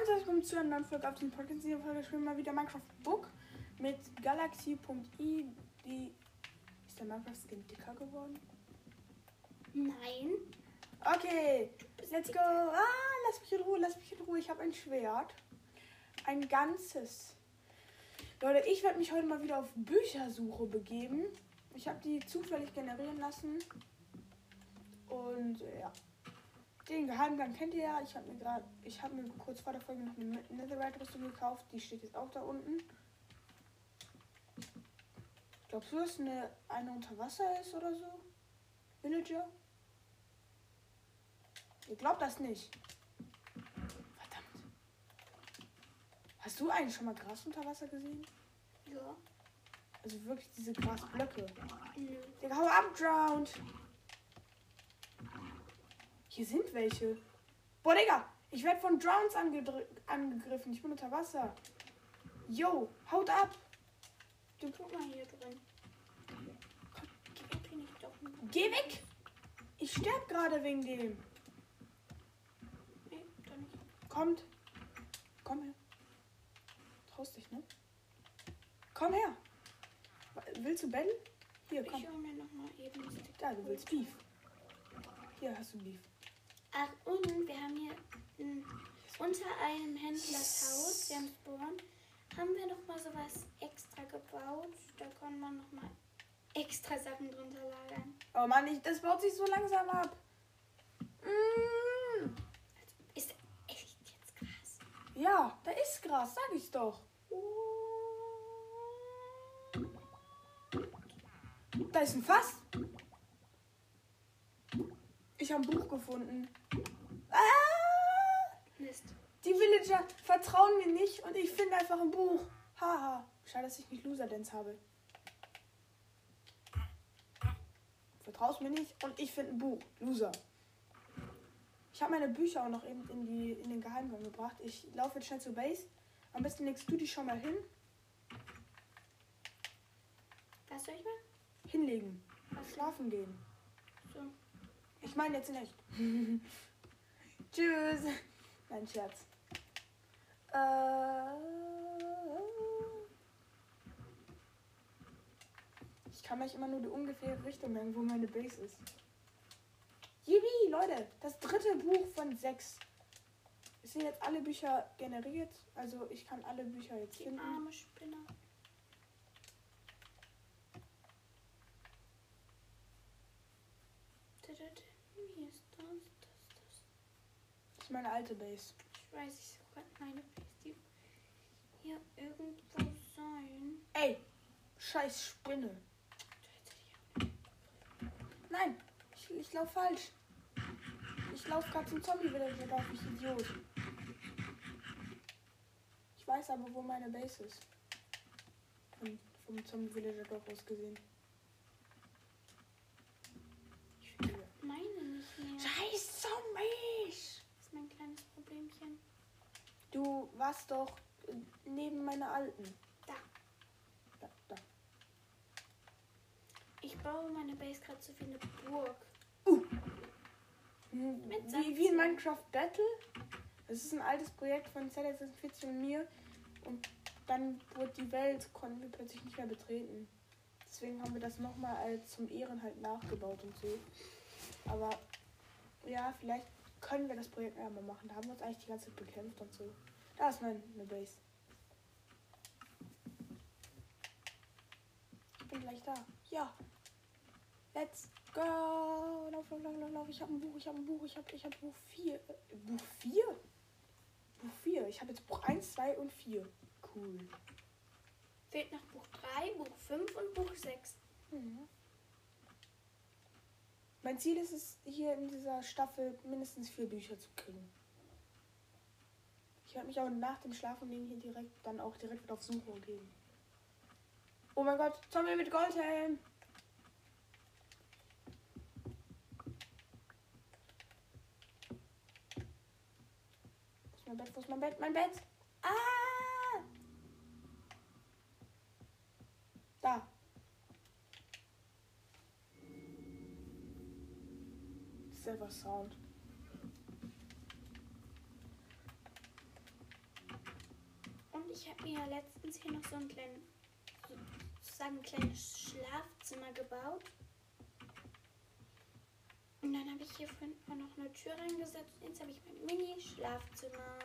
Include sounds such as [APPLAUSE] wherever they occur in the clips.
und herzlich willkommen zu einer neuen Folge auf dem Podcast. In dieser Folge spielen wir mal wieder Minecraft Book mit Galaxy.i. Die ist der Minecraft-Skin dicker geworden? Nein. Okay, let's go. Ah, lass mich in Ruhe, lass mich in Ruhe. Ich habe ein Schwert. Ein ganzes. Leute, ich werde mich heute mal wieder auf Büchersuche begeben. Ich habe die zufällig generieren lassen. Und äh, ja. Den Geheimgang kennt ihr ja. Ich habe mir gerade, ich habe mir kurz vor der Folge noch eine Netherite-Rüstung gekauft. Die steht jetzt auch da unten. Glaubst du, dass eine, eine unter Wasser ist oder so? Villager? Ihr glaubt das nicht. Verdammt. Hast du eigentlich schon mal Gras unter Wasser gesehen? Ja. Also wirklich diese Grasblöcke. Nö. Digga, hau ab, Drowned. Hier sind welche. Boah, Digga, ich werde von Drowns angegriffen. Ich bin unter Wasser. Yo, haut ab. Du guck mal hier drin. Geh weg, bin ich doch. Geh weg. Ich sterb gerade wegen dem. Nee, doch nicht. Kommt. Komm her. Traust dich, ne? Komm her. Willst du Battle? Hier, komm. Ich hole mir noch mal eben. Da, du willst Beef. Hier hast du Beef. Ach, und wir haben hier m, unter einem Händlers Haus, wir haben wir noch mal sowas extra gebaut. Da kann man noch mal extra Sachen drunter lagern. Oh Mann, ich, das baut sich so langsam ab. Mm. Ist echt jetzt krass. Ja, da ist Gras, sag ich's doch. Da ist ein Fass. Ich habe ein Buch gefunden. Ah! Mist. Die Villager vertrauen mir nicht und ich finde einfach ein Buch. Haha. Schade, dass ich nicht Loser Dance habe. Vertraust mir nicht und ich finde ein Buch. Loser. Ich habe meine Bücher auch noch eben in, die, in den Geheimgang gebracht. Ich laufe jetzt schnell zur Base. Am besten legst du die schon mal hin. Was soll ich mal? Hinlegen. Was Schlafen gehen. Ich meine jetzt in echt. [LAUGHS] Tschüss. Nein, Scherz. Äh, ich kann mich immer nur die ungefähre Richtung merken, wo meine Base ist. Yippie, Leute, das dritte Buch von sechs. Es sind jetzt alle Bücher generiert, also ich kann alle Bücher jetzt Die finden. arme Spinne. Wie ist das? Das, das. Das ist meine alte Base. Ich weiß, ich suche gerade meine Base. Die hier irgendwo sein. Ey, scheiß Spinne. Nein, ich, ich laufe falsch. Ich laufe gerade zum Zombie-Villager drauf, ich Idiot. Ich weiß aber, wo meine Base ist. Von, vom Zombie-Villager Dorf aus gesehen. Ich finde die- Meine nicht mehr. Scheiß Zombies! Das ist mein kleines Problemchen. Du warst doch neben meiner alten. Da. Ja, da. Ich baue meine Base gerade so wie eine Burg. Mit Wie, wie in. Minecraft Battle. Das ist ein altes Projekt von Z46 und mir. Und dann wurde die Welt, konnten wir plötzlich nicht mehr betreten. Deswegen haben wir das nochmal als zum Ehren halt nachgebaut und so. Aber ja, vielleicht können wir das Projekt ja mal machen. Da haben wir uns eigentlich die ganze Zeit bekämpft und so. Da ist mein, eine Base. Ich bin gleich da. Ja. Let's go. Lauf, lauf, lauf, lauf, lauf. Ich habe ein Buch, ich habe ein Buch, ich habe ich hab Buch 4. Äh, Buch 4? Buch 4. Ich habe jetzt Buch 1, 2 und 4. Cool. Fehlt noch Buch 3, Buch 5 und Buch 6. Mhm. Mein Ziel ist es, hier in dieser Staffel mindestens vier Bücher zu kriegen. Ich werde mich auch nach dem Schlafengehen hier direkt dann auch direkt wieder auf Suche gehen. Oh mein Gott, Zombie mit Goldhelm! Wo ist mein Bett? Wo ist mein Bett? Mein Bett! Ah! Da. Selber Sound. Und ich habe mir ja letztens hier noch so ein kleines, sozusagen ein kleines Schlafzimmer gebaut. Und dann habe ich hier vorhin auch noch eine Tür reingesetzt. Jetzt habe ich mein Mini-Schlafzimmer.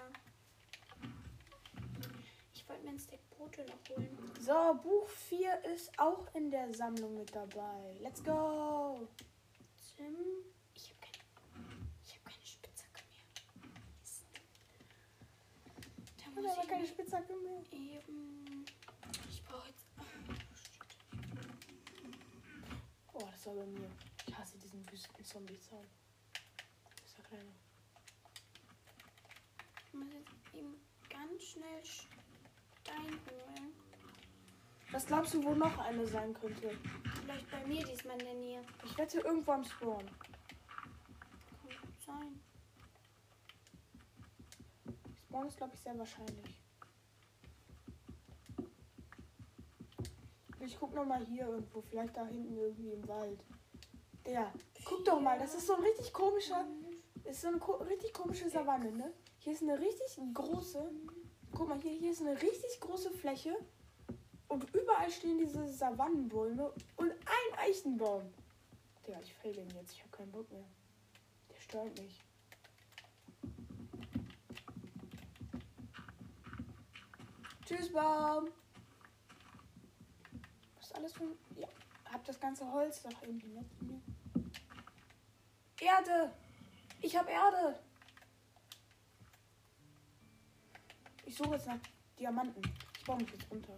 Ich wollte mir ein Steak Brote noch holen. So, Buch 4 ist auch in der Sammlung mit dabei. Let's go! Tim, ich habe keine, ich hab keine Spitzhacke mehr. Mist. Ich habe aber keine Spitzhacke mehr. eben. Ich brauche jetzt. Oh, das war bei mir. Ich hasse diesen Wüsten-Zombie-Zaun. Ist ja kleiner. Ich muss jetzt eben ganz schnell Stein holen. Was glaubst du, wo noch eine sein könnte? Vielleicht bei mir diesmal in der Nähe. Ich wette irgendwo am Spawn. Kann gut sein. Spawn ist, glaube ich, sehr wahrscheinlich. Ich guck noch mal hier irgendwo, vielleicht da hinten irgendwie im Wald. Der, guck doch mal, das ist so ein richtig komischer, ist so eine ko richtig komische Savanne, ne? Hier ist eine richtig große, guck mal, hier, hier ist eine richtig große Fläche und überall stehen diese Savannenbäume und ein Eichenbaum. Ja, ich fäll den jetzt, ich habe keinen Bock mehr. Der stört mich. Tschüss, Baum. Was ist alles für. Ja, hab das ganze Holz doch irgendwie mit. Erde! Ich hab Erde! Ich suche jetzt nach Diamanten. Ich baue mich jetzt runter.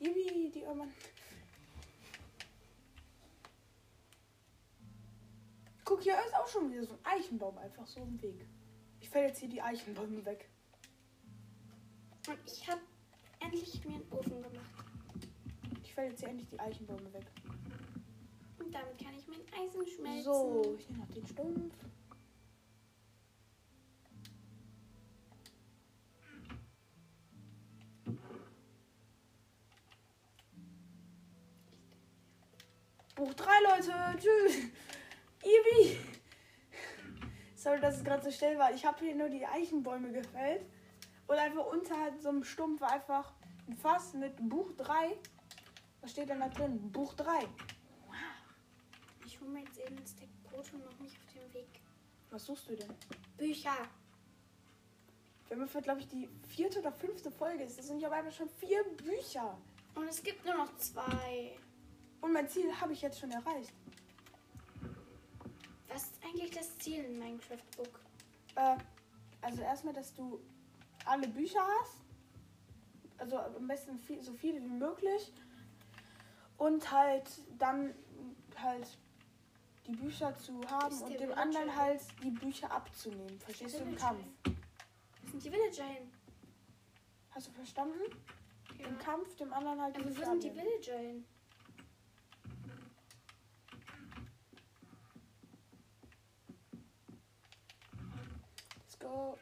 Yippie, Diamanten. Guck, hier ist auch schon wieder so ein Eichenbaum einfach so im Weg. Ich fäll jetzt hier die Eichenbäume weg. Und ich habe endlich mir einen Ofen gemacht. Ich fäll jetzt hier endlich die Eichenbäume weg. Und damit kann ich mein Eisen schmelzen. So, ich nehme noch den Stumpf. Buch 3, Leute. Tschüss. Ibi. Sorry, dass es gerade so still war. Ich habe hier nur die Eichenbäume gefällt. Und einfach unter so einem Stumpf war einfach ein Fass mit Buch 3. Was steht denn da drin? Buch 3. Ich hole mir jetzt eben ein Steak Brot und mache mich auf den Weg. Was suchst du denn? Bücher. Wir haben für, glaube ich, die vierte oder fünfte Folge. Es sind ja einfach schon vier Bücher. Und es gibt nur noch zwei. Und mein Ziel habe ich jetzt schon erreicht. Was ist eigentlich das Ziel in Minecraft Book? Äh, also erstmal, dass du alle Bücher hast. Also am besten viel, so viele wie möglich. Und halt dann halt die Bücher zu haben und dem Villager anderen hin? halt die Bücher abzunehmen. Verstehst du im Kampf? Wo sind die Villager hin? Hast du verstanden? Ja. Im Kampf dem anderen halt die Aber wo Bücher sind die. Villager hin? Go.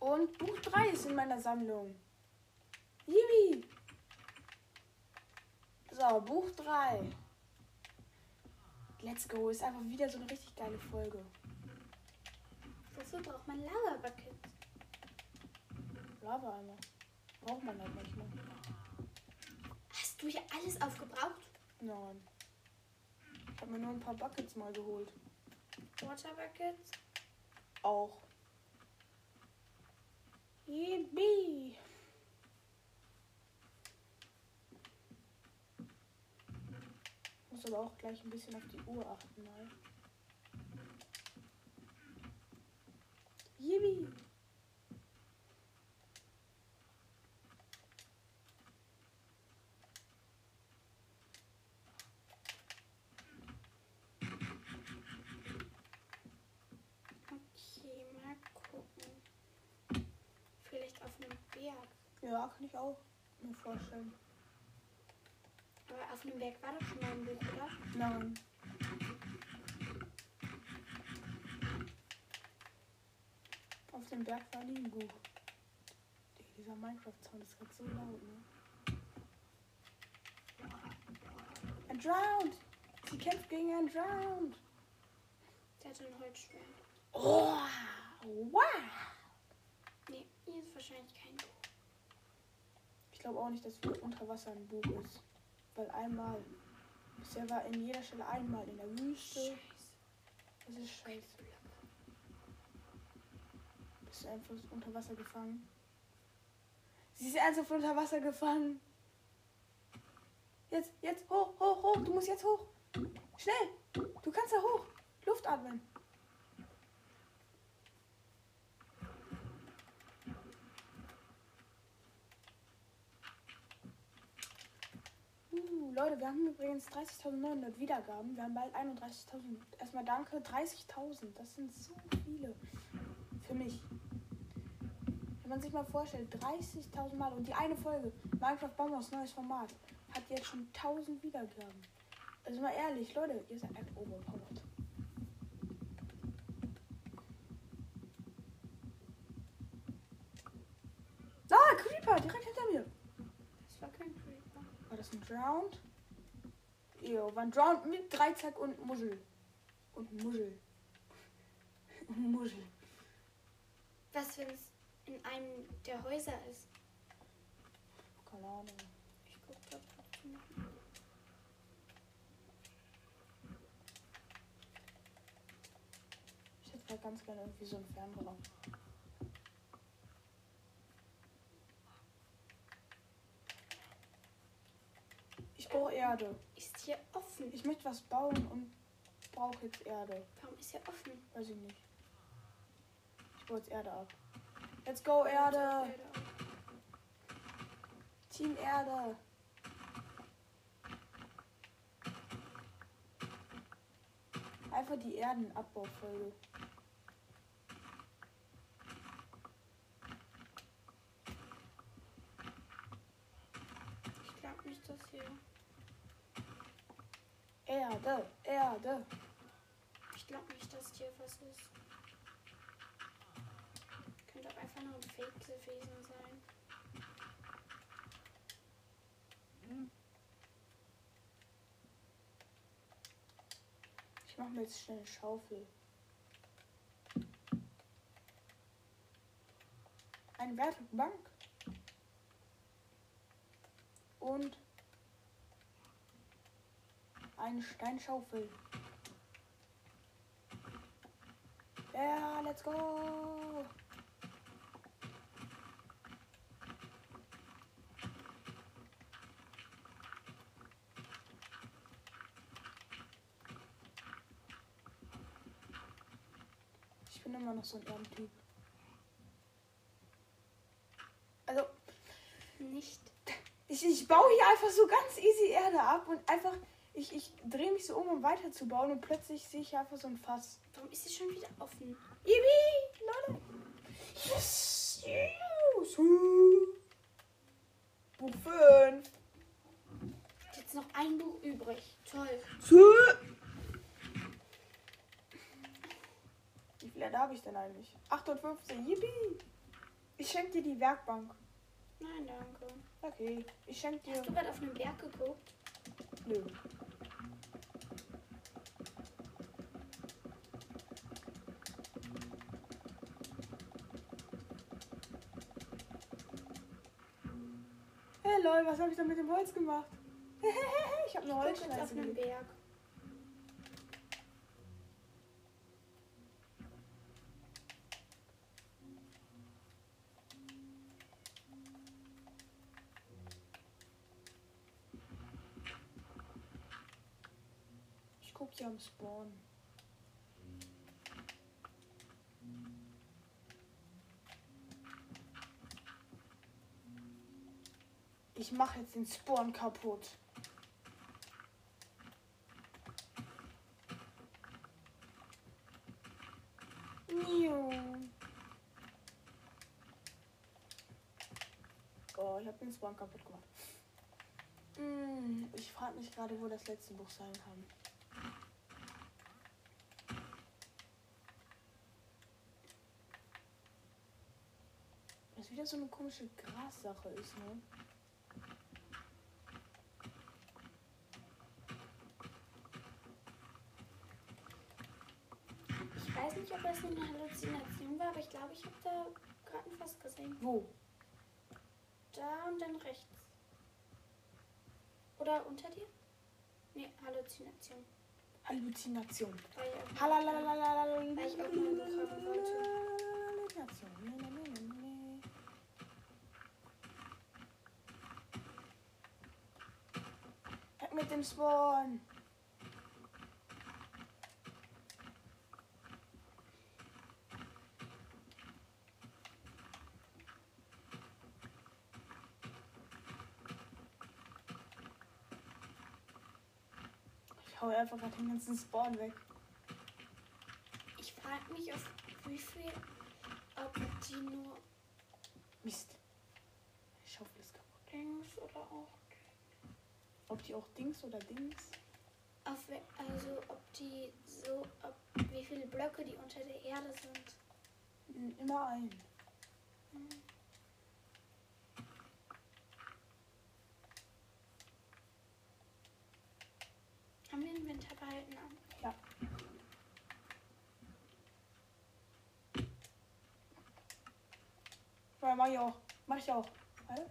Und Buch 3 ist in meiner Sammlung. Yippie! So, Buch 3. Let's go. Ist einfach wieder so eine richtig geile Folge. Wofür braucht man Lava Buckets? Lava einmal. Braucht man halt manchmal. Hast du hier alles aufgebraucht? Nein. Ich habe mir nur ein paar Buckets mal geholt. Water Buckets? Auch. Yippie! Muss aber auch gleich ein bisschen auf die Uhr achten, mal. Yippie! Okay, mal gucken. Vielleicht auf einem Berg. Ja, kann ich auch mir vorstellen. Aber auf einem Berg war doch schon mal ein Buch, oder? Nein. Auf dem Berg war nie ein Buch. Dieser Minecraft-Sound ist gerade so laut, ne? Ein Drowned! Sie kämpft gegen einen Drowned! Der hatte ein Holzschwert. Oh, wow. Nee, hier ist wahrscheinlich kein glaube auch nicht, dass wieder unter Wasser ein Buch ist. Weil einmal. Bisher war in jeder Stelle einmal in der Wüste. Scheiße. Das ist scheiße. Bist du einfach unter Wasser gefangen? Sie ist ernsthaft unter Wasser gefangen. Jetzt, jetzt, hoch, hoch, hoch. Du musst jetzt hoch. Schnell. Du kannst da hoch. Luft atmen. Uh, Leute, wir haben übrigens 30.900 Wiedergaben. Wir haben bald 31.000. Erstmal danke, 30.000. Das sind so viele. Für mich. Wenn man sich mal vorstellt, 30.000 Mal und die eine Folge, Minecraft Bombers neues Format, hat jetzt schon 1000 Wiedergaben. Also mal ehrlich, Leute, ihr seid echt overpowered. Ah, Creeper, direkt hinter mir. Das war kein Creeper. War das ein Drowned? Jo, war ein Drowned mit Dreizack und Muschel. Und Muschel. Und Muschel. Was, wenn es in einem der Häuser ist? Keine Ahnung. Ich guck trotzdem. Ich hätte halt ganz gerne irgendwie so ein Fernrohr. Ich brauche Erde. Ist hier offen? Ich möchte was bauen und brauche jetzt Erde. Warum ist hier offen? Weiß ich nicht. Ich baue jetzt Erde ab. Let's go, Erde! Team Erde! Einfach die Erdenabbaufolge. Ich glaube nicht, dass hier. Erde, Erde. Ich glaube nicht, dass hier was ist. Könnte auch einfach nur ein Fake gewesen sein. Ich mache mir jetzt schnell eine Schaufel. Eine Werkbank. Und eine Steinschaufel. Ja, let's go. Ich bin immer noch so ein Erdentyp. Also, Nicht. ich, ich baue hier einfach so ganz easy Erde ab und einfach, ich, ich drehe mich so um, um weiterzubauen und plötzlich sehe ich einfach so ein Fass. Warum ist sie schon wieder offen? Yippie, Leute. Yes, yes. Buch 5. Jetzt noch ein Buch übrig. Toll. Wie viele Erde habe ich denn eigentlich? 58, yippie. Ich schenke dir die Werkbank. Nein, danke. Okay, ich schenke dir... Hast du gerade auf einen Berg geguckt? Nö. Hey lol, was habe ich da mit dem Holz gemacht? [LAUGHS] ich habe eine Holzschneise auf gelegt. Berg. Ich guck hier am Spawn. Mache jetzt den Spawn kaputt. Niu. Oh, ich habe den Spawn kaputt gemacht. Hm, ich frage mich gerade, wo das letzte Buch sein kann. Was wieder so eine komische Grassache ist, ne? Ich weiß nicht, ob das eine Halluzination war, aber ich glaube, ich habe da gesehen. Wo? Da und dann rechts. Oder unter dir? Nee, Halluzination. Halluzination. Weil ich auch mal wollte. Halluzination. Mit dem Spawn. Ich hau einfach gerade den ganzen Spawn weg. Ich frage mich, auf wie viel, ob die nur Mist. Schaufel ist kaputt. Dings oder auch. Ob die auch Dings oder Dings? Auf, also, ob die so, ob, wie viele Blöcke die unter der Erde sind. Immer ein. Hm. Winter behalten? Ja. Ja, mach ich auch. Mach ich auch. Warte.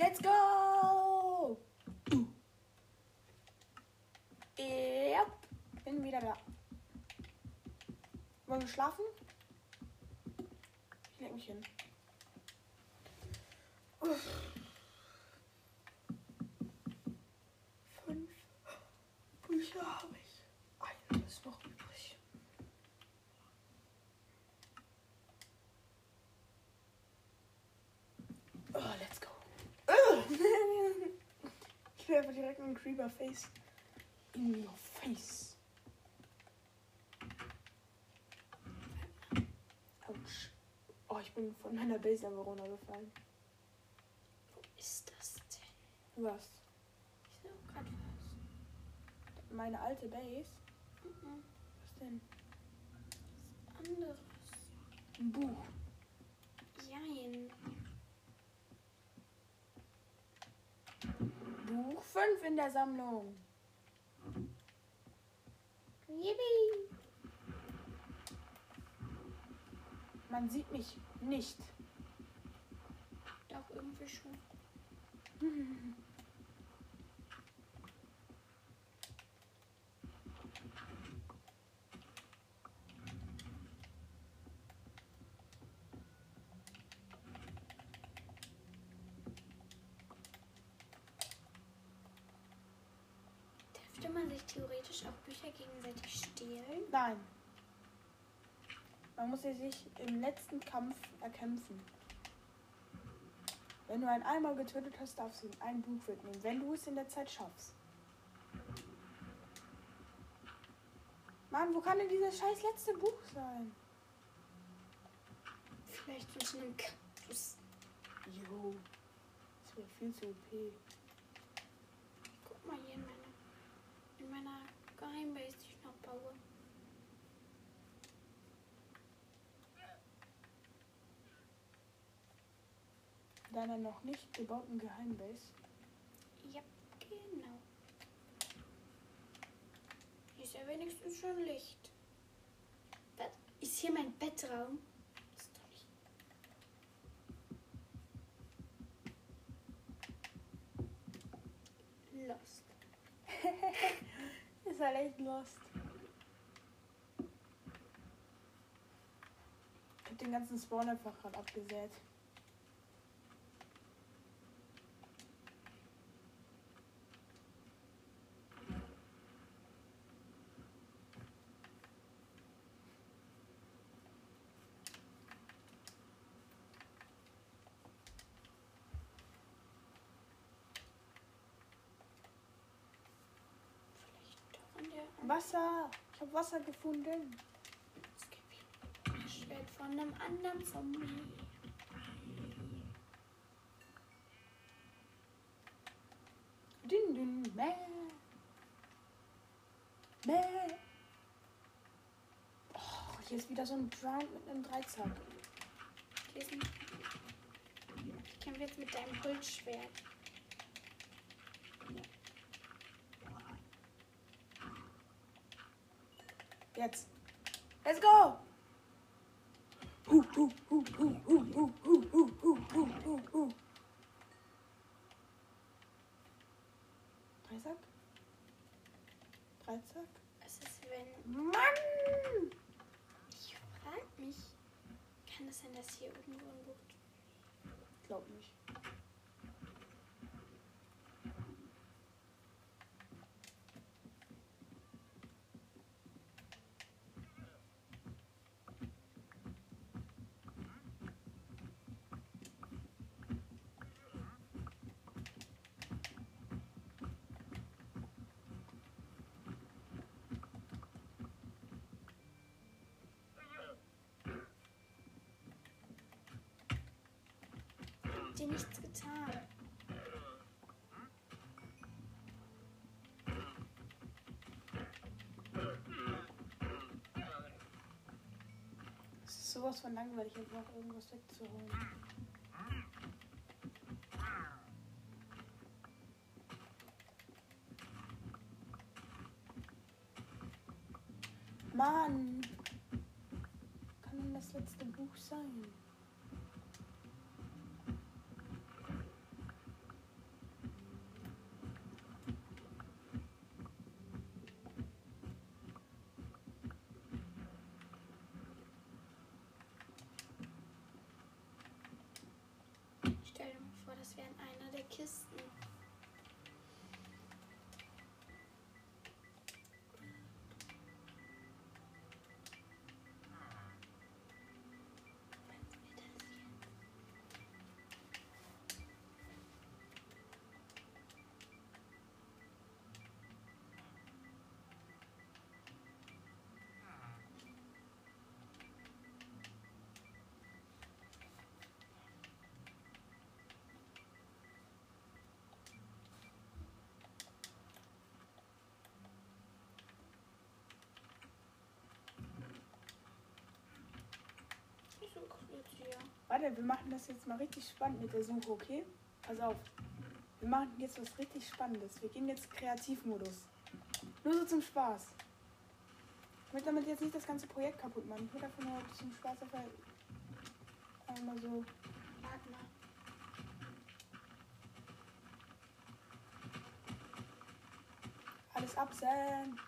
Let's go! Yep. Bin wieder da. Wollen wir schlafen? Ich leg mich hin. Uff. Fünf Bücher habe ich. Eine ist noch übrig. Oh, let's go. [LAUGHS] ich will einfach direkt einen Creeper Face. In your face. Autsch. Oh, ich bin von meiner Base aber runtergefallen. Wo ist das denn? Was? Ich sehe auch gerade was. Meine alte Base? Mhm. Was denn? Was anderes. Ein Buch. Jein. Buch 5 in der Sammlung. Yippie. Man sieht mich nicht. Doch, irgendwie schon. Dürfte man sich theoretisch auch Bücher gegenseitig stehlen? Nein. Man muss sie sich im letzten Kampf erkämpfen. Wenn du einen einmal getötet hast, darfst du ihm ein Buch mitnehmen, wenn du es in der Zeit schaffst. Mann, wo kann denn dieses scheiß letzte Buch sein? Vielleicht unter einem Kaktus. Jo. Das wäre viel zu OP. Guck mal hier in meiner, in meiner Geheimbase, die ich noch baue. Deiner noch nicht gebauten Geheimbase. Ja, genau. Hier ist ja wenigstens schon Licht. Was? Ist hier mein Bettraum? Ist doch nicht. Lost. [LAUGHS] Ist halt echt lost. Ich hab den ganzen Spawn einfach gerade abgesät. Vielleicht doch in der. Wasser! Ich hab Wasser gefunden. Es gibt ein Schwert von einem anderen Zombie. Din, dün, Mäh. Mäh. Oh, hier ist wieder so ein Drown mit einem Dreizack. Hier ist ein. Ich kämpfe jetzt mit deinem Holzschwert. Jetzt. Let's go! Dreisack? Dreisack? Es ist wenn. Mann! Ich frag mich. Kann es das sein, dass hier irgendwo ein Buch. Glaub nicht. Dir nichts getan. Es ist sowas von langweilig, jetzt noch irgendwas wegzuholen. Mann! Kann denn das letzte Buch sein? Warte, wir machen das jetzt mal richtig spannend mit der Suche, okay? Pass auf. Wir machen jetzt was richtig Spannendes. Wir gehen jetzt Kreativmodus. Nur so zum Spaß. Ich möchte damit jetzt nicht das ganze Projekt kaputt machen. Ich will einfach nur zum Spaß einfach einmal so. Warte mal. Alles absäen.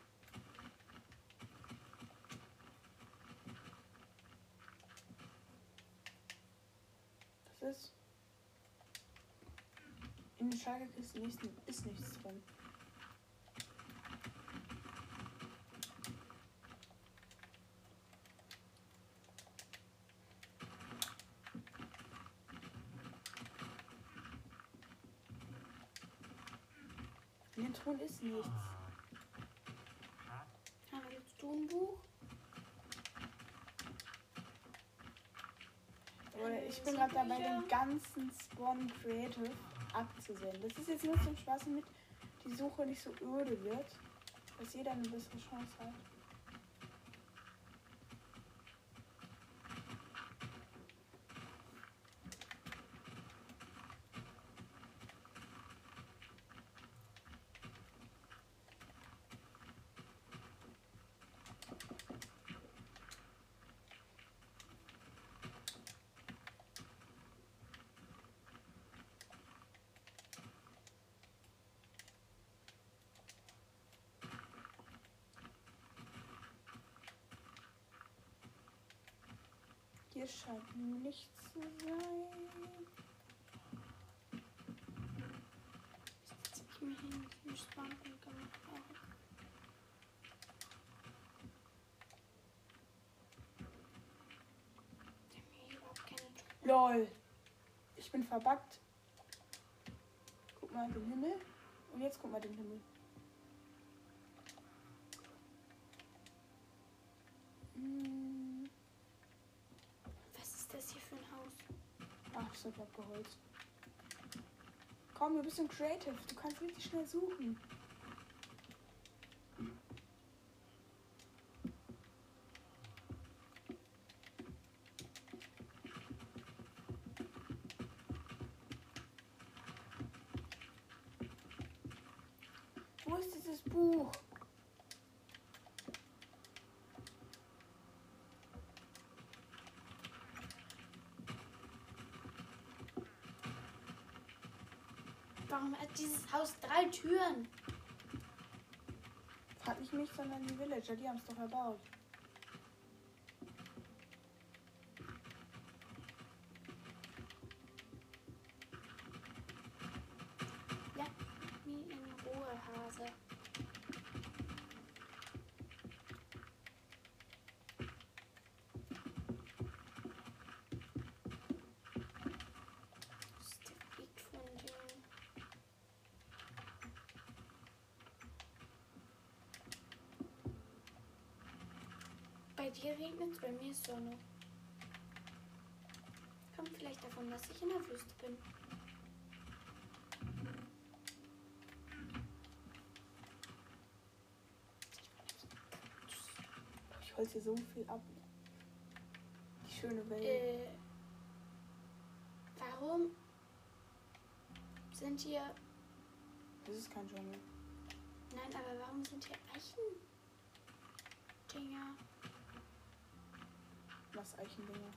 Das ist. Den Schalkerkisten ist, ist nichts drin. In den Truhen ist nichts. Haben wir jetzt du ein Buch? Oder ich bin gerade dabei, den ganzen Spawn Creative abzusehen. Das ist jetzt nur zum Spaß, damit die Suche nicht so öde wird, dass jeder eine bessere Chance hat. Hier scheint nichts zu sein. Jetzt setze ich mich hin, ich Spawnpunkt gemacht habe. Ich. LOL. Ich bin verbuggt. Guck mal den Himmel. Und jetzt guck mal den Himmel. Hm. Was ist das hier für ein Haus? Ach, ich bin abgeholzt. Komm, du bist ein Creative. Du kannst richtig schnell suchen. Wo ist dieses Buch? Warum hat dieses Haus drei Türen? Frag nicht mich, sondern die Villager. Die haben es doch erbaut. Lass mich in Ruhe, Hase. Das ist der Weg von dem. Dir regnet es, bei mir ist Sonne. Kommt vielleicht davon, dass ich in der Wüste bin. Ich holze hier so viel ab. Die schöne Welt. Äh, warum sind hier. Das ist kein Dschungel. Nein, aber warum sind hier Eichen? Dinger. Was Eichendinger.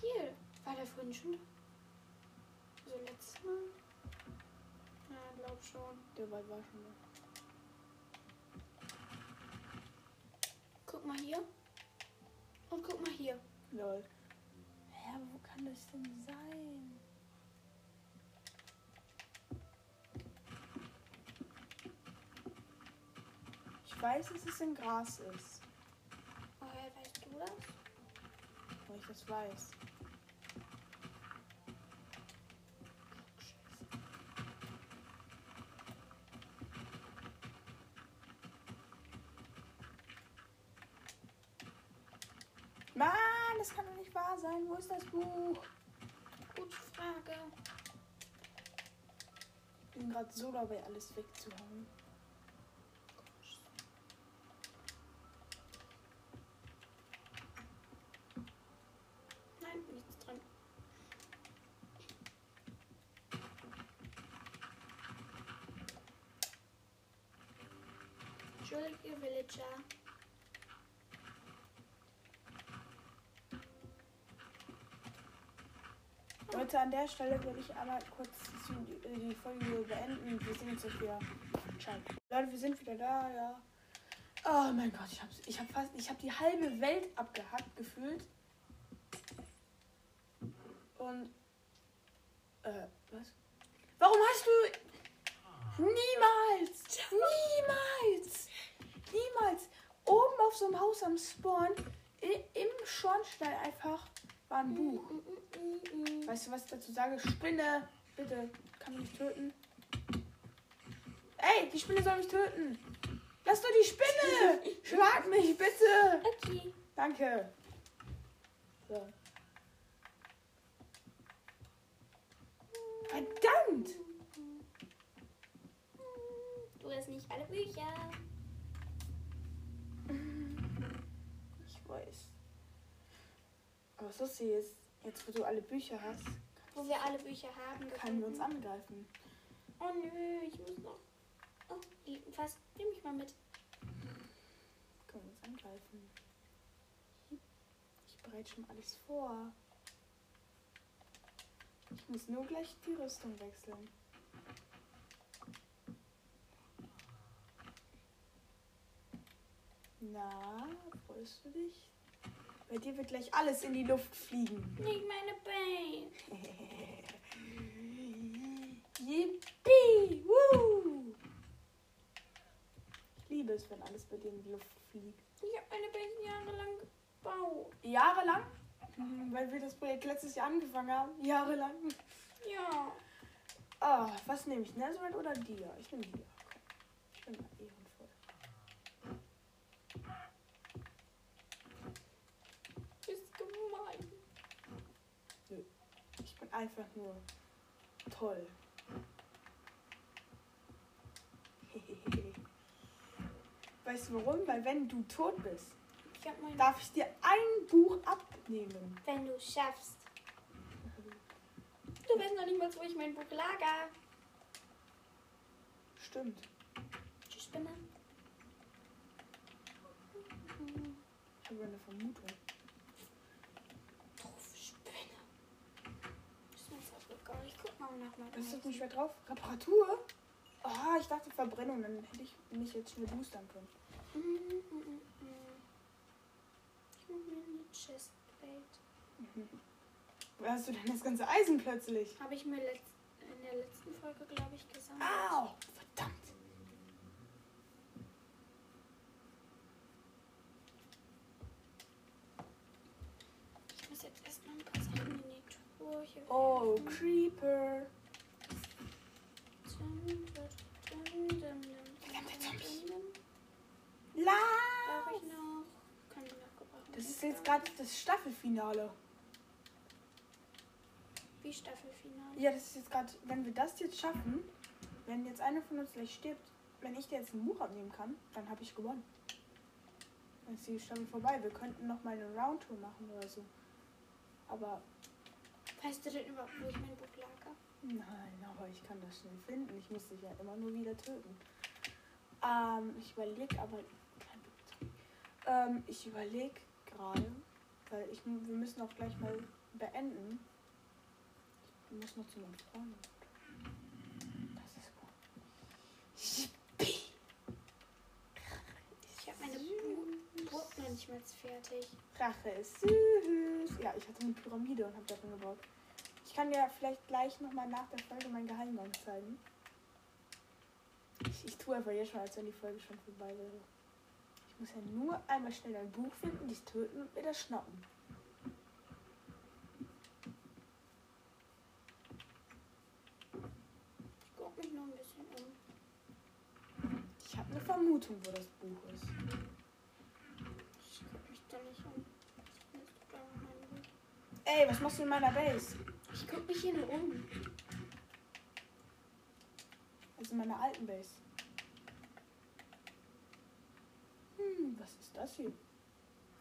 Hier. War der vorhin schon? So letztes Mal? Ja, glaub schon. Der Wald war schon da. Guck mal hier. Und guck mal hier. Lol. Hä, wo kann das denn sein? Ich weiß, dass es in Gras ist, das weiß. Mann, das kann doch nicht wahr sein. Wo ist das Buch? Gute Frage. Ich bin gerade so dabei, alles wegzuhauen. Nein, nichts drin. Entschuldige, Villager. Leute, an der Stelle würde ich aber kurz die, äh, Folge beenden. Wir uns jetzt wieder. Ciao. Leute, wir sind wieder da, ja. Oh mein Gott, ich hab's, ich hab fast, ich hab die halbe Welt abgehackt gefühlt. Und, äh, was? Warum hast du, niemals, niemals, niemals, oben auf so einem Haus am Spawn, im Schornstein einfach, war ein Buch. Weißt du, was ich dazu sage? Spinne! Bitte, kann mich töten. Ey, die Spinne soll mich töten! Lass doch die Spinne! Schlag mich, bitte! Okay. Danke. So. Verdammt! Du hast nicht alle Bücher. Ich weiß. Aber was ist jetzt? Jetzt, wo du alle Bücher hast, Wo wir alle Bücher haben. können wir uns angreifen. Oh nö, ich muss noch. Oh, die- was? Nimm mich mal mit. Können wir uns angreifen. Ich bereite schon alles vor. Ich muss nur gleich die Rüstung wechseln. Na, freust du dich? Bei dir wird gleich alles in die Luft fliegen. Nicht meine Beine. [LAUGHS] Yippie! Woo! Ich liebe es, wenn alles bei dir in die Luft fliegt. Ich habe meine Beine jahrelang gebaut. Jahrelang? Mhm, Weil wir das Projekt letztes Jahr angefangen haben. Jahrelang. Ja. Ah, was nehme ich? Netherite oder Dia? Ich nehme Dia. einfach nur toll. [LAUGHS] weißt du warum? Weil wenn du tot bist, ich darf ich dir ein Buch abnehmen. Wenn du schaffst. Du weißt noch nicht mal, wo ich mein Buch lager. Stimmt. Tschüss, Spinne. Ich habe eine Vermutung. Aufgegangen. Ich guck mal nach meinem Was ist nicht mehr drauf? Reparatur? Ah, ich dachte Verbrennung, dann hätte ich mich jetzt schnell boostern können. Mm, mm, mm, mm. Ich mach mir eine Chestplate. Wo hast du denn das ganze Eisen plötzlich? Habe ich mir in der letzten Folge, glaube ich, gesagt. Au! Verdammt! Ich muss jetzt erstmal ein paar Sachen in die Truhe hier Oh. Creeper. Dum, dum, dum, dum, dum, Verdammter dum, Zombie. dum, dum. Brauche La! ich noch? Kann ich noch gebrauchen. Das ist jetzt gerade das Staffelfinale. Wie Staffelfinale. Ja, das ist jetzt gerade, wenn wir das jetzt schaffen, wenn jetzt einer von uns gleich stirbt, wenn ich dir jetzt ein Buch abnehmen kann, dann habe ich gewonnen. Dann ist die Staffel vorbei. Wir könnten noch mal eine Roundtour machen oder so. Aber Weißt du denn überhaupt, wo ich mein Buch lager? nein, aber ich kann das schnell finden. Ich muss dich ja immer nur wieder töten. Ähm, ich überlege aber. Ähm, ich überlege gerade, weil ich, wir müssen auch gleich mal beenden. Ich muss noch zu meinem Freund. Das ist gut. Ich habe meine Bu- Burg noch nicht mal fertig. Rache ist süß. Ja, ich hatte eine Pyramide und habe darin gebaut. Ich kann dir vielleicht gleich nochmal nach der Folge mein Geheimgang zeigen. Ich, ich tue einfach jetzt schon, als wenn die Folge schon vorbei wäre. Ich muss ja nur einmal schnell ein Buch finden, dies töten und mir das schnappen. Ich gucke mich noch ein bisschen um. Ich habe eine Vermutung, wo das Buch ist. Ich gucke mich da nicht um. Guck. Ey, was machst du in meiner Base? Ich gucke mich hier nur um. Also in meiner alten Base. Hm, was ist das hier?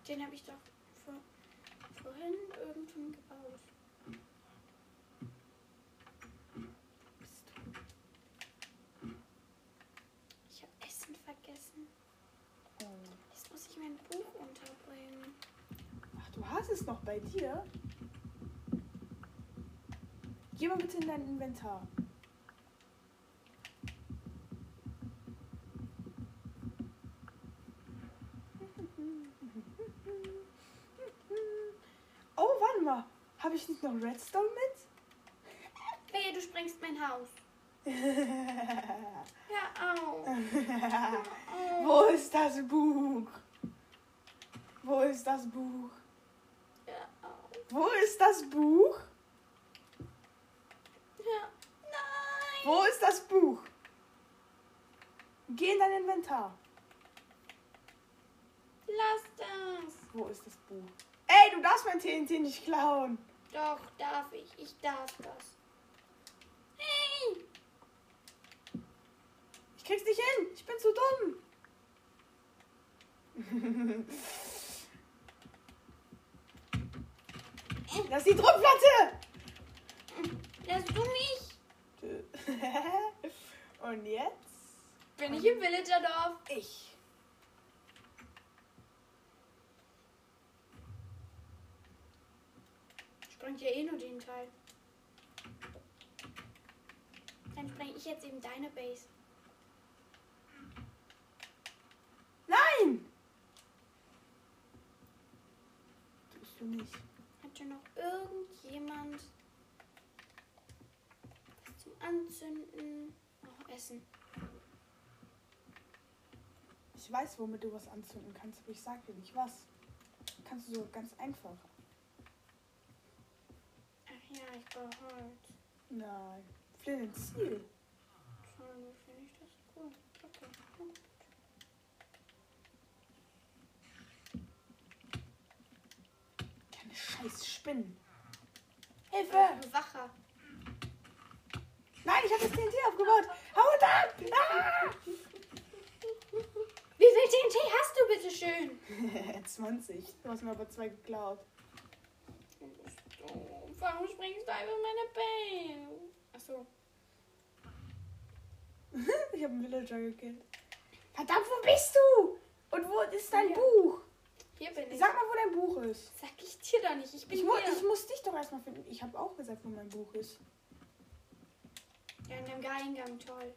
Den habe ich doch vor, vorhin irgendwann gebaut. Ich habe Essen vergessen. Oh. Jetzt muss ich mein Buch unterbringen. Ach, du hast es noch bei dir? Geh mal bitte in dein Inventar. Oh, warte mal. Habe ich nicht noch Redstone mit? Wehe, du sprengst mein Haus. [LAUGHS] Ja, au. au. [LAUGHS] Wo ist das Buch? Wo ist das Buch? Ja, au. Wo ist das Buch? Ja. Nein. Wo ist das Buch? Geh in dein Inventar. Lass das. Wo ist das Buch? Ey, du darfst mein TNT nicht klauen. Doch, darf ich. Ich darf das. Hey. Ich krieg's nicht hin. Ich bin zu dumm. [LAUGHS] Das ist die Druckplatte. Lass du mich. [LAUGHS] Und jetzt Bin ich im Villagerdorf? ich. Sprengt ja eh nur den Teil. Dann spreng ich jetzt eben deine Base. Nein! Tust du nicht. Hat ja noch irgendjemand was zum Anzünden? Oh, Essen. Ich weiß, womit du was anzünden kannst, aber ich sag dir nicht was. Kannst du so ganz einfach. Ja, ich brauche Holz. Nein. Flint Ziel. Schade, finde ich das cool. Okay. gut. Keine scheiß Spinnen. Hilfe! Wacher. Nein, ich habe das TNT aufgebaut. Haut ab! Ah! [LAUGHS] Wie viel 20. [LAUGHS] Du hast mir aber zwei geklaut. Doof. Warum springst du einfach meine Base? Achso. [LAUGHS] Ich habe einen Villager gekillt. Verdammt, wo bist du? Und wo ist dein Ja. Buch? Hier bin ich. Sag mal, wo dein Buch ist. Sag ich dir doch nicht. Ich bin Ich, mu hier. ich muss dich doch erstmal finden. Ich habe auch gesagt, wo mein Buch ist. Ja, in dem Eingang, toll.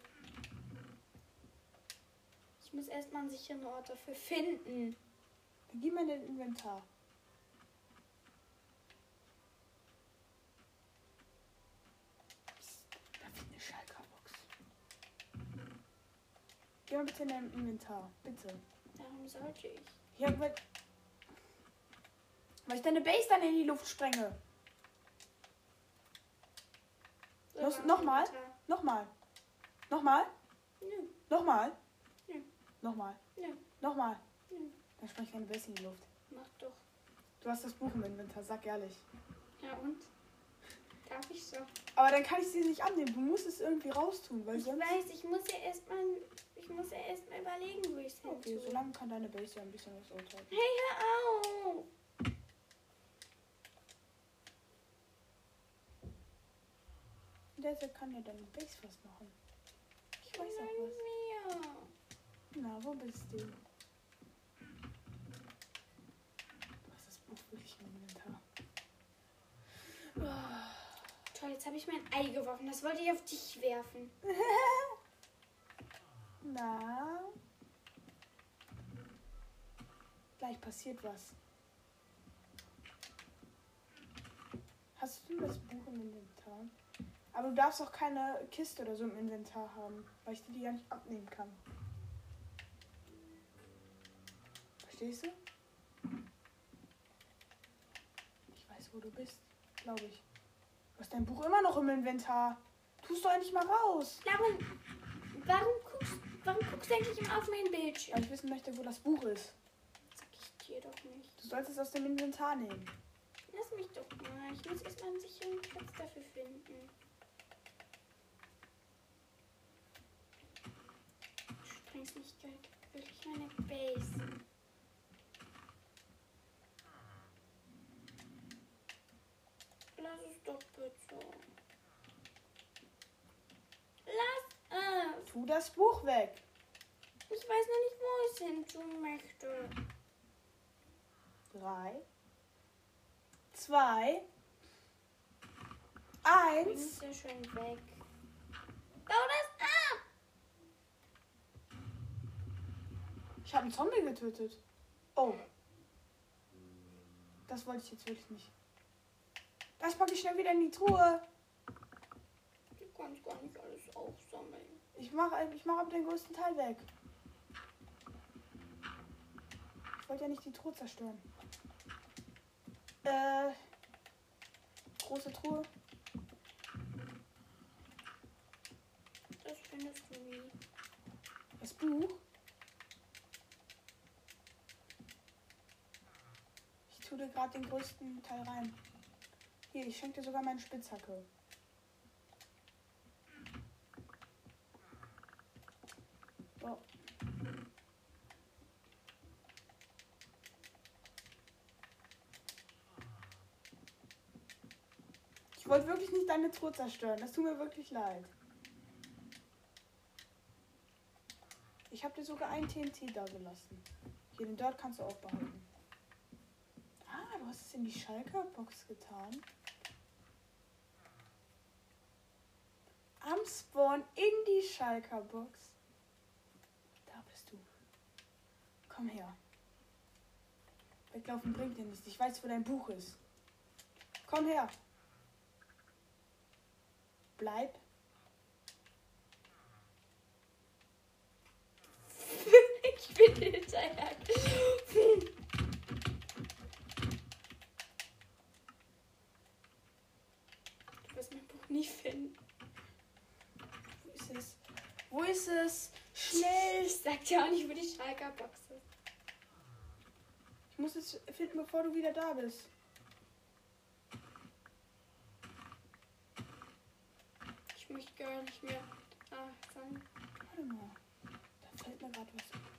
Ich muss erstmal einen sicheren Ort dafür finden. Dann gib mir dein Inventar. Psst, Da fehlt eine Schalkerbox. Geh mal bitte in dein Inventar. Bitte. Warum sollte ich? Ja, weil. Weil ich deine Base dann in die Luft sprenge. Los, war nochmal? Nochmal. Nochmal. Nö, Nochmal. Ja. Nochmal. nö, Nochmal. nö. Dann spreng ich deine Base in die Luft. Mach doch. Du hast das Buch im Inventar, sag ehrlich. Ja und? Darf ich so? Aber dann kann ich sie nicht annehmen. Du musst es irgendwie raustun, weil Ich sonst. weiß, ich muss ja erstmal. Ich muss ja erstmal überlegen, wo ich es hin Okay, tue. solange kann deine Base ja ein bisschen was urteilen. Hey, hör auf! Der der kann ja deine Base was machen. Ich weiß Nein, auch was. mir. Na, wo bist du? Du hast das Buch wirklich im Inventar. Toll, jetzt habe ich mein Ei geworfen. Das wollte ich auf dich werfen. [LAUGHS] Na? Gleich passiert was. Hast du das Buch im Inventar? Aber du darfst auch keine Kiste oder so im Inventar haben, weil ich dir die ja nicht abnehmen kann. Verstehst du? Ich weiß, wo du bist, glaube ich. Du hast dein Buch immer noch im Inventar. Tust du eigentlich mal raus. Warum, warum, guckst, warum guckst du eigentlich immer auf mein Bildschirm? Weil ich wissen möchte, wo das Buch ist. Sag ich dir doch nicht. Du sollst es aus dem Inventar nehmen. Lass mich doch mal. Ich muss erstmal einen sicheren Platz dafür finden. Du sprengst nicht gleich wirklich meine Base. Lass es doch bitte. Lass es. Tu das Buch weg. Ich weiß noch nicht, wo ich es hin tun möchte. Drei, zwei, eins. es ja schon weg. Bau das ab! Ich habe einen Zombie getötet. Oh. Das wollte ich jetzt wirklich nicht. Das packe ich schnell wieder in die Truhe. Du kannst gar nicht alles aufsammeln. Ich mache ich mach aber den größten Teil weg. Ich wollte ja nicht die Truhe zerstören. Äh. Große Truhe. Das findest du nie. Das Buch. Ich tue dir gerade den größten Teil rein. Hier, ich schenke dir sogar meine Spitzhacke. So. Ich nicht deine Truhe zerstören. Das tut mir wirklich leid. Ich habe dir sogar ein TNT da gelassen. Hier, den dort kannst du auch behalten. Ah, du hast es in die Schalker-Box getan. Am Spawn in die Schalker-Box. Da bist du. Komm her. Weglaufen bringt dir nichts. Ich weiß, wo dein Buch ist. Komm her. Bleib. [LAUGHS] ich bin hinterher. Du wirst mein Buch nie finden. Wo ist es? Wo ist es? Schnell. Ich sag dir auch nicht, wo die Schalker Box ist. Ich muss es finden, bevor du wieder da bist. Möchte gar nicht mehr da sein. Warte mal. Da fällt mir gerade was.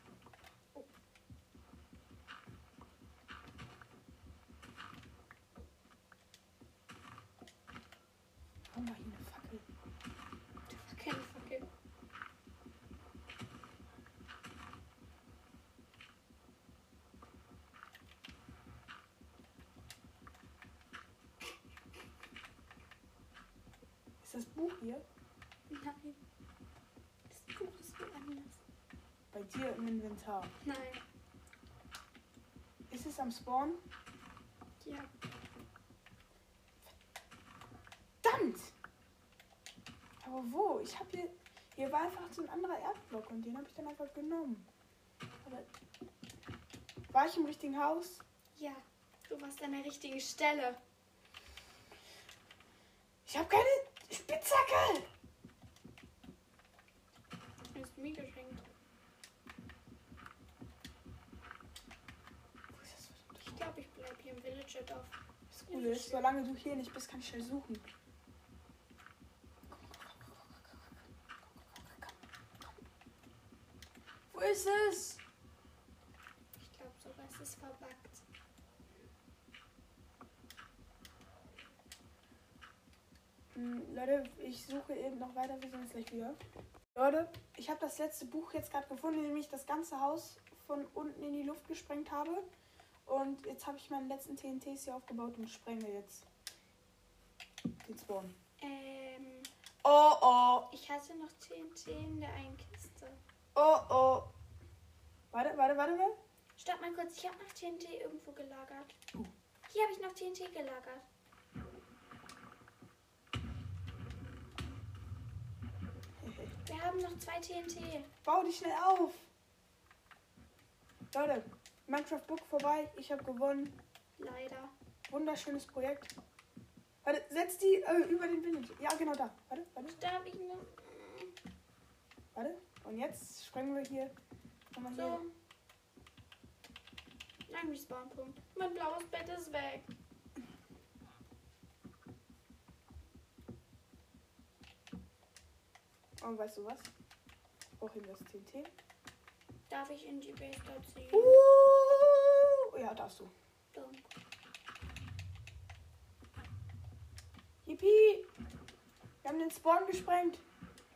Ist das Buch hier? Nein. Das Buch ist woanders. Bei dir im Inventar. Nein. Ist es am Spawn? Ja. Verdammt! Aber wo? Ich habe hier. Hier war einfach so ein anderer Erdblock und den habe ich dann einfach genommen. Aber. War ich im richtigen Haus? Ja. Du warst an der richtigen Stelle. Ich habe keine Spitzhacke! Du hast mir geschenkt. Ich glaube, ich bleibe hier im Villager-Dorf. Das Coole ist, solange du hier nicht bist, kann ich schnell suchen. Wo ist es? Ich glaube sogar, es ist verbuggt. Hm, Leute, ich suche eben noch weiter, wir sehen uns gleich wieder. Leute, ich habe das letzte Buch jetzt gerade gefunden, in dem ich das ganze Haus von unten in die Luft gesprengt habe. Und jetzt habe ich meinen letzten TNTs hier aufgebaut und sprenge jetzt den Spawn. Ähm, Oh oh, ich hatte noch TNT in der einen Kiste. oh oh. Warte, warte, warte, warte. Stopp mal kurz, ich habe noch TNT irgendwo gelagert. Uh. Hier habe ich noch TNT gelagert. Haben noch zwei TNT. Bau dich schnell auf. Leute, Minecraft Book vorbei. Ich habe gewonnen. Leider. Wunderschönes Projekt. Warte, setz die äh, über den Village. Ja, genau da. Warte, warte, Da habe ich noch. warte. Und jetzt sprengen wir hier nochmal So. hier. Ein Respawn-Punkt. Mein blaues Bett ist weg. Und weißt du was? Ich brauche eben das TNT. Darf ich in die Base dort ziehen? Uh, ja, darfst du. Danke. Yippie! Wir haben den Spawn gesprengt.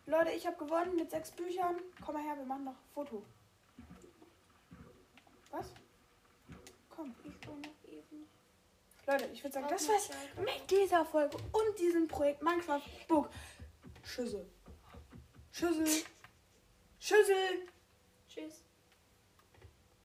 Leute, ich habe gewonnen mit sechs Büchern. Komm mal her, wir machen noch ein Foto. Was? Komm. Ich will noch eben. Leute, ich würde sagen, das war's mit dieser Folge und diesem Projekt Minecraft Book. Schüssel. Schüssel. Tschüss.